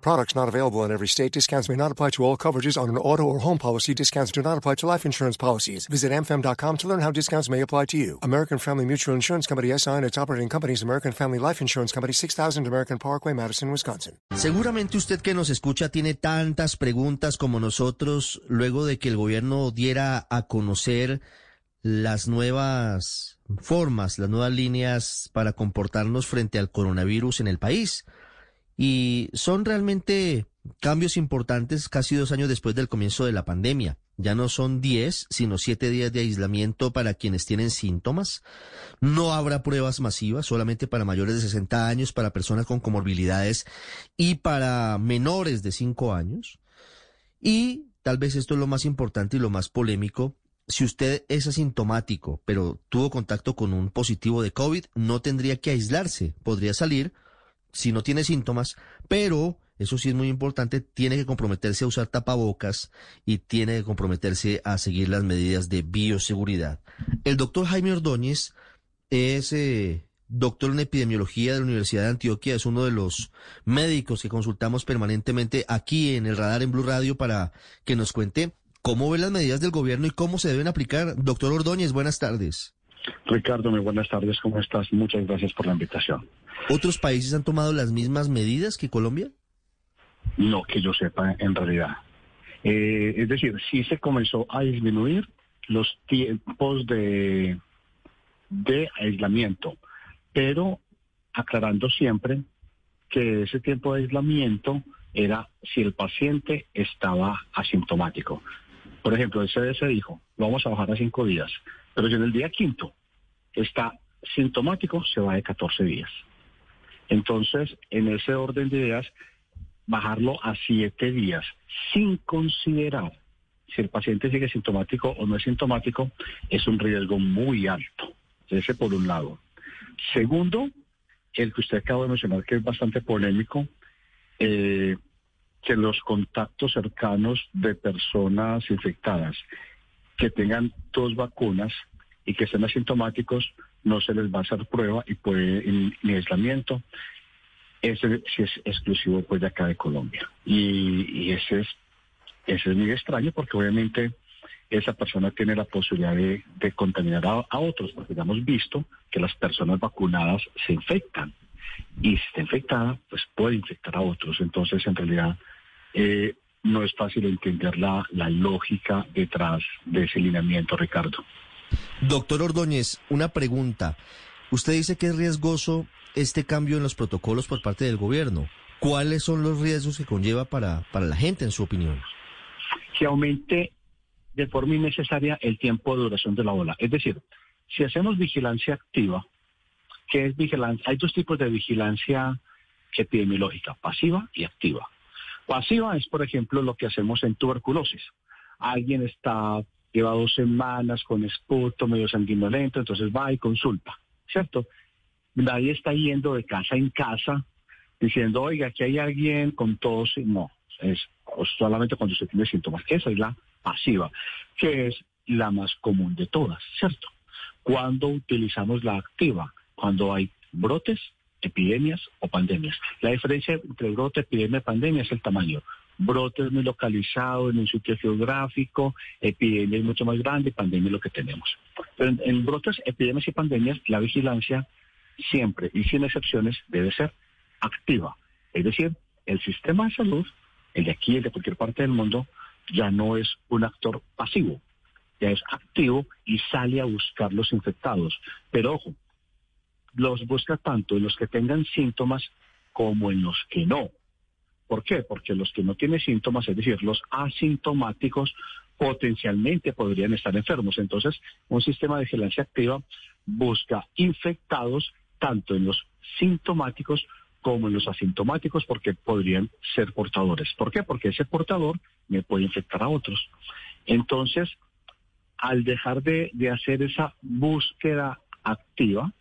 Products not available in every state. Discounts may not apply to all coverages on an auto or home policy. Discounts do not apply to life insurance policies. Visit amfam.com to learn how discounts may apply to you. American Family Mutual Insurance Company SI and its operating companies American Family Life Insurance Company 6000 American Parkway, Madison, Wisconsin. Seguramente usted que nos escucha tiene tantas preguntas como nosotros luego de que el gobierno diera a conocer las nuevas formas, las nuevas líneas para comportarnos frente al coronavirus en el país. Y son realmente cambios importantes casi dos años después del comienzo de la pandemia. Ya no son 10, sino 7 días de aislamiento para quienes tienen síntomas. No habrá pruebas masivas, solamente para mayores de 60 años, para personas con comorbilidades y para menores de 5 años. Y tal vez esto es lo más importante y lo más polémico. Si usted es asintomático, pero tuvo contacto con un positivo de COVID, no tendría que aislarse. Podría salir si no tiene síntomas, pero eso sí es muy importante, tiene que comprometerse a usar tapabocas y tiene que comprometerse a seguir las medidas de bioseguridad. El doctor Jaime Ordóñez es eh, doctor en epidemiología de la Universidad de Antioquia, es uno de los médicos que consultamos permanentemente aquí en el radar en Blue Radio para que nos cuente cómo ve las medidas del gobierno y cómo se deben aplicar. Doctor Ordóñez, buenas tardes. Ricardo, muy buenas tardes, ¿cómo estás? Muchas gracias por la invitación. ¿Otros países han tomado las mismas medidas que Colombia? No, que yo sepa, en realidad. Eh, es decir, sí se comenzó a disminuir los tiempos de, de aislamiento, pero aclarando siempre que ese tiempo de aislamiento era si el paciente estaba asintomático. Por ejemplo, el CDC dijo, vamos a bajar a cinco días, pero si en el día quinto está sintomático, se va de 14 días. Entonces, en ese orden de ideas, bajarlo a siete días sin considerar si el paciente sigue sintomático o no es sintomático es un riesgo muy alto. Ese por un lado. Segundo, el que usted acaba de mencionar, que es bastante polémico, eh, que los contactos cercanos de personas infectadas que tengan dos vacunas y que estén asintomáticos no se les va a hacer prueba y puede ni aislamiento. Ese sí es exclusivo pues de acá de Colombia. Y, ese es ese es muy extraño porque obviamente esa persona tiene la posibilidad de, contaminar a, otros, porque ya hemos visto que las personas vacunadas se infectan. Y si está infectada, pues puede infectar a otros. Entonces, en realidad, eh, no es fácil entender la, la lógica detrás de ese lineamiento, Ricardo. Doctor Ordóñez, una pregunta. Usted dice que es riesgoso este cambio en los protocolos por parte del gobierno. ¿Cuáles son los riesgos que conlleva para, para la gente, en su opinión? Que aumente de forma innecesaria el tiempo de duración de la ola. Es decir, si hacemos vigilancia activa, ¿qué es vigilancia? Hay dos tipos de vigilancia epidemiológica, pasiva y activa. Pasiva es, por ejemplo, lo que hacemos en tuberculosis. Alguien está lleva dos semanas con esputo, medio sanguinolento, entonces va y consulta, ¿cierto? Nadie está yendo de casa en casa diciendo, oiga, aquí hay alguien con tos. No, es solamente cuando se tiene síntomas. Esa es la pasiva, que es la más común de todas, ¿cierto? Cuando utilizamos la activa, cuando hay brotes, epidemias o pandemias. La diferencia entre brote, epidemia y pandemia es el tamaño brotes muy localizados en un sitio geográfico, epidemias mucho más grandes, pandemia es lo que tenemos. Pero en, brotes, epidemias y pandemias, la vigilancia siempre y sin excepciones debe ser activa. Es decir, el sistema de salud, el de aquí, el de cualquier parte del mundo, ya no es un actor pasivo, ya es activo y sale a buscar los infectados. Pero ojo, los busca tanto en los que tengan síntomas como en los que no. ¿Por qué? Porque los que no tienen síntomas, es decir, los asintomáticos, potencialmente podrían estar enfermos. Entonces, un sistema de vigilancia activa busca infectados tanto en los sintomáticos como en los asintomáticos porque podrían ser portadores. ¿Por qué? Porque ese portador me puede infectar a otros. Entonces, al dejar de, de hacer esa búsqueda activa,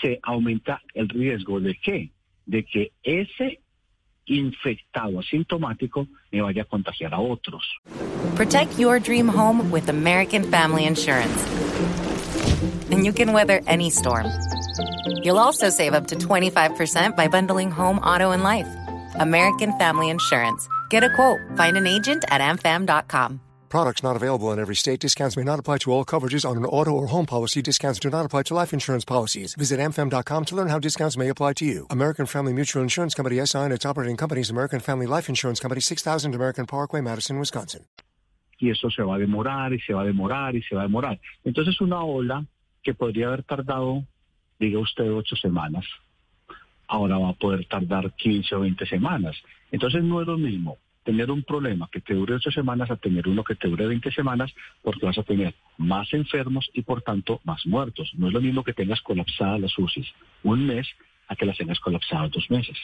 se aumenta el riesgo de qué? De que ese infectado asintomático me vaya a contagiar a otros. Protect your dream home with American Family Insurance. And you can weather any storm. You'll also save up to 25% by bundling home, auto, and life. American Family Insurance. Get a quote. Find an agent at amfam.com. Products not available in every state. Discounts may not apply to all coverages on an auto or home policy. Discounts do not apply to life insurance policies. Visit amfam.com to learn how discounts may apply to you. American Family Mutual Insurance Company SI and its operating companies American Family Life Insurance Company 6000 American Parkway, Madison, Wisconsin. Y eso se va a demorar y se va a demorar y se va a demorar. Entonces una ola que podría haber tardado, diga usted, ocho semanas, ahora va a poder tardar 15 o 20 semanas. Entonces no es lo mismo tener un problema que te dure ocho semanas a tener uno que te dure 20 semanas, porque vas a tener más enfermos y por tanto más muertos. No es lo mismo que tengas colapsadas las UCIs un mes a que las tengas colapsadas dos meses.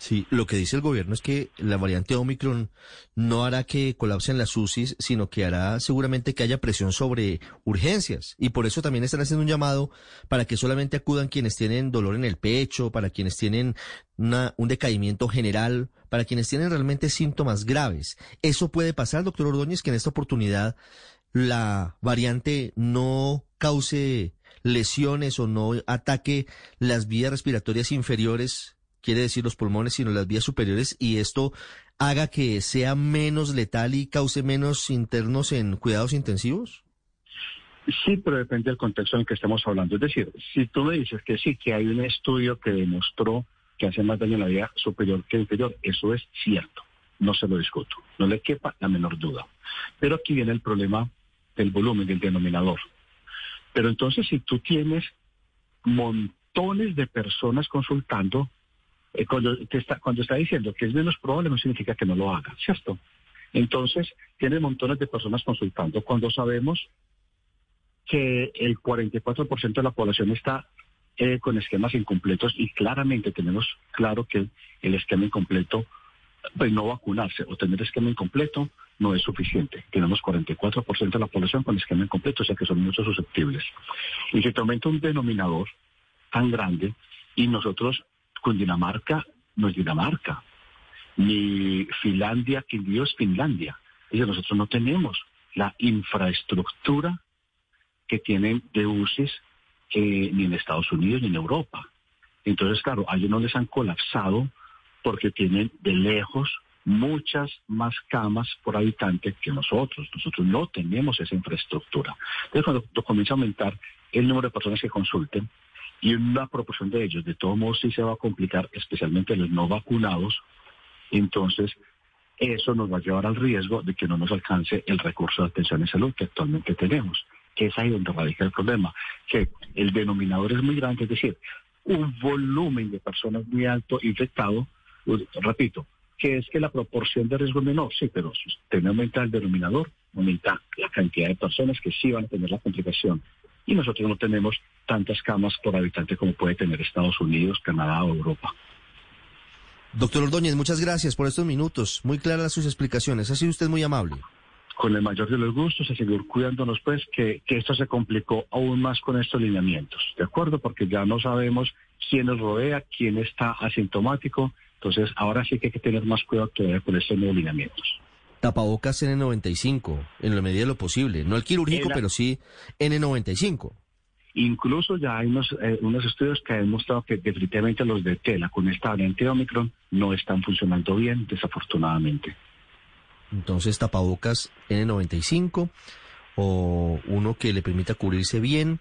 Sí, lo que dice el gobierno es que la variante Omicron no hará que colapsen las UCIs, sino que hará seguramente que haya presión sobre urgencias. Y por eso también están haciendo un llamado para que solamente acudan quienes tienen dolor en el pecho, para quienes tienen un decaimiento general, para quienes tienen realmente síntomas graves. Eso puede pasar, doctor Ordóñez, que en esta oportunidad la variante no cause lesiones o no ataque las vías respiratorias inferiores quiere decir los pulmones, sino las vías superiores, y esto haga que sea menos letal y cause menos internos en cuidados intensivos? Sí, pero depende del contexto en el que estemos hablando. Es decir, si tú me dices que sí, que hay un estudio que demostró que hace más daño en la vía superior que inferior, eso es cierto, no se lo discuto, no le quepa la menor duda. Pero aquí viene el problema del volumen, del denominador. Pero entonces, si tú tienes montones de personas consultando, eh, cuando, está, cuando está diciendo que es menos probable no significa que no lo haga, ¿cierto? Entonces, tiene montones de personas consultando. Cuando sabemos que el 44% de la población está eh, con esquemas incompletos y claramente tenemos claro que el esquema incompleto, pues no vacunarse o tener esquema incompleto no es suficiente. Tenemos 44% de la población con esquema incompleto, o sea que son mucho susceptibles. Y se te aumenta un denominador tan grande y nosotros Dinamarca no es Dinamarca, ni Finlandia, que Dios Finlandia. Es nosotros no tenemos la infraestructura que tienen de UCIs eh, ni en Estados Unidos ni en Europa. Entonces, claro, a ellos no les han colapsado porque tienen de lejos muchas más camas por habitante que nosotros. Nosotros no tenemos esa infraestructura. Entonces, cuando comienza a aumentar el número de personas que consulten, y una proporción de ellos, de todos modos, sí se va a complicar, especialmente los no vacunados, entonces eso nos va a llevar al riesgo de que no nos alcance el recurso de atención en salud que actualmente tenemos, que es ahí donde radica el problema, que el denominador es muy grande, es decir, un volumen de personas muy alto infectado, pues, repito, que es que la proporción de riesgo es menor, sí, pero si usted aumenta el denominador, aumenta la cantidad de personas que sí van a tener la complicación y nosotros no tenemos tantas camas por habitante como puede tener Estados Unidos, Canadá o Europa. Doctor Ordóñez, muchas gracias por estos minutos. Muy claras sus explicaciones. Ha sido usted muy amable. Con el mayor de los gustos, a seguir cuidándonos, pues, que, que esto se complicó aún más con estos lineamientos. ¿De acuerdo? Porque ya no sabemos quién nos rodea, quién está asintomático. Entonces, ahora sí que hay que tener más cuidado todavía con estos nuevos lineamientos tapabocas N95, en la medida de lo posible. No el quirúrgico, pero sí N95. Incluso ya hay unos, eh, unos estudios que han demostrado que definitivamente los de tela con esta variante Omicron no están funcionando bien, desafortunadamente. Entonces, tapabocas N95 o uno que le permita cubrirse bien,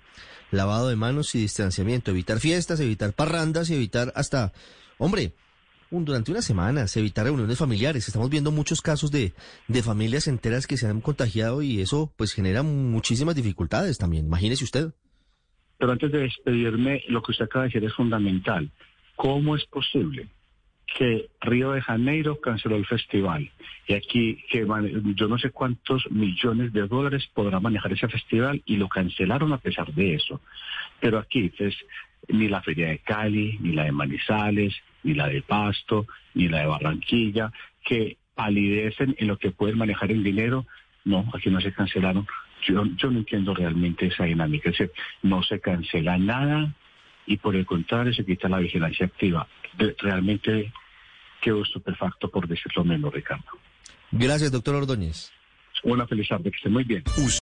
lavado de manos y distanciamiento, evitar fiestas, evitar parrandas y evitar hasta, hombre, durante unas semanas, evitar reuniones familiares. Estamos viendo muchos casos de, de familias enteras que se han contagiado y eso pues genera muchísimas dificultades también. Imagínese usted. Pero antes de despedirme, lo que usted acaba de decir es fundamental. ¿Cómo es posible que Río de Janeiro canceló el festival? Y aquí, que yo no sé cuántos millones de dólares podrá manejar ese festival y lo cancelaron a pesar de eso. Pero aquí, pues, ni la Feria de Cali, ni la de Manizales, ni la de Pasto, ni la de Barranquilla, que palidecen en lo que pueden manejar el dinero. No, aquí no se cancelaron. Yo, yo no entiendo realmente esa dinámica. Es decir, no se cancela nada y por el contrario se quita la vigilancia activa. realmente quedo estupefacto por decirlo menos, Ricardo. Gracias, doctor Ordóñez. Una feliz tarde, que esté muy bien.